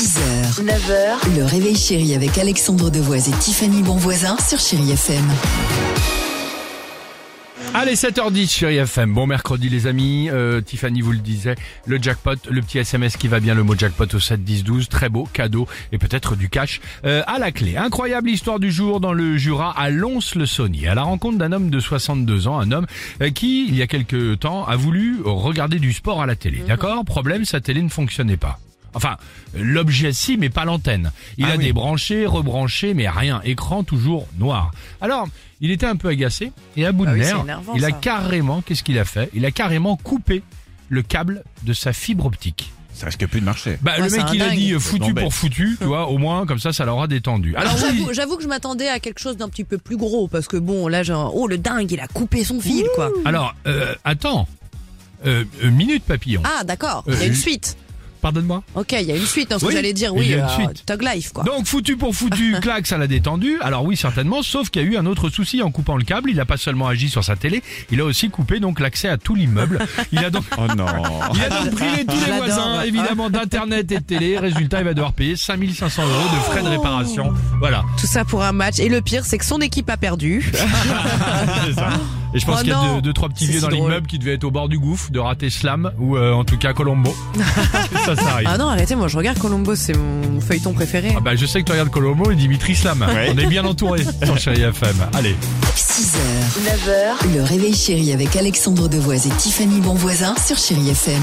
6h, 9h, le réveil chéri avec Alexandre Devoise et Tiffany Bonvoisin sur Chéri FM. Allez, 7h10, chérie FM. Bon mercredi, les amis. Euh, Tiffany vous le disait, le jackpot, le petit SMS qui va bien, le mot jackpot au 7 10 12, très beau, cadeau et peut-être du cash euh, à la clé. Incroyable histoire du jour dans le Jura à Lons-le-Saunier, à la rencontre d'un homme de 62 ans, un homme euh, qui, il y a quelques temps, a voulu regarder du sport à la télé. D'accord? Problème, sa télé ne fonctionnait pas. Enfin, l'objet si, mais pas l'antenne. Il Ah a oui. débranché, rebranché, mais rien. Écran toujours noir. Alors, il était un peu agacé et à bout Bah de oui, nerfs, énervant, il a ça. carrément, qu'est-ce qu'il a fait? Il a carrément coupé le câble de sa fibre optique. Ça risque plus de marcher. Bah, Ouais, le c'est mec, il a dingue. dit euh, foutu pour foutu, tu vois, au moins, comme ça, ça l'aura détendu. Alors, oui, j'avoue, que je m'attendais à quelque chose d'un petit peu plus gros parce que bon là genre oh le dingue il a coupé son fil quoi. alors, euh, attends. Euh, minute papillon. Ah d'accord, il y a une suite. Pardonne-moi. Ok, il y a une suite. hein, ce Oui, que j'allais dire, il oui, y a une euh, suite. Tug Life quoi. Donc foutu pour foutu, claque, ça l'a détendu. Alors oui, certainement, sauf qu'il y a eu un autre souci en coupant le câble. Il n'a pas seulement agi sur sa télé, il a aussi coupé donc l'accès à tout l'immeuble. Il a donc Oh non. il a donc privé tous les voisins, évidemment, d'internet et de télé. Résultat, il va devoir payer 5500 euros de frais de réparation. Voilà. Tout ça pour un match. Et le pire, c'est que son équipe a perdu. C'est ça. Et je pense Oh qu'il y a deux, deux, trois petits vieux si dans l'immeuble qui devaient être au bord du gouffre, de rater Slam ou euh, en tout cas Colombo. ça, ça arrive. ah non, arrêtez, moi je regarde Colombo, c'est mon feuilleton préféré. Ah bah je sais que tu regardes Colombo et Dimitri Slam. Ouais. On est bien entouré sur Chéri FM. Allez. 6h, 9h, le réveil chéri avec Alexandre Devoise et Tiffany Bonvoisin sur Chéri FM.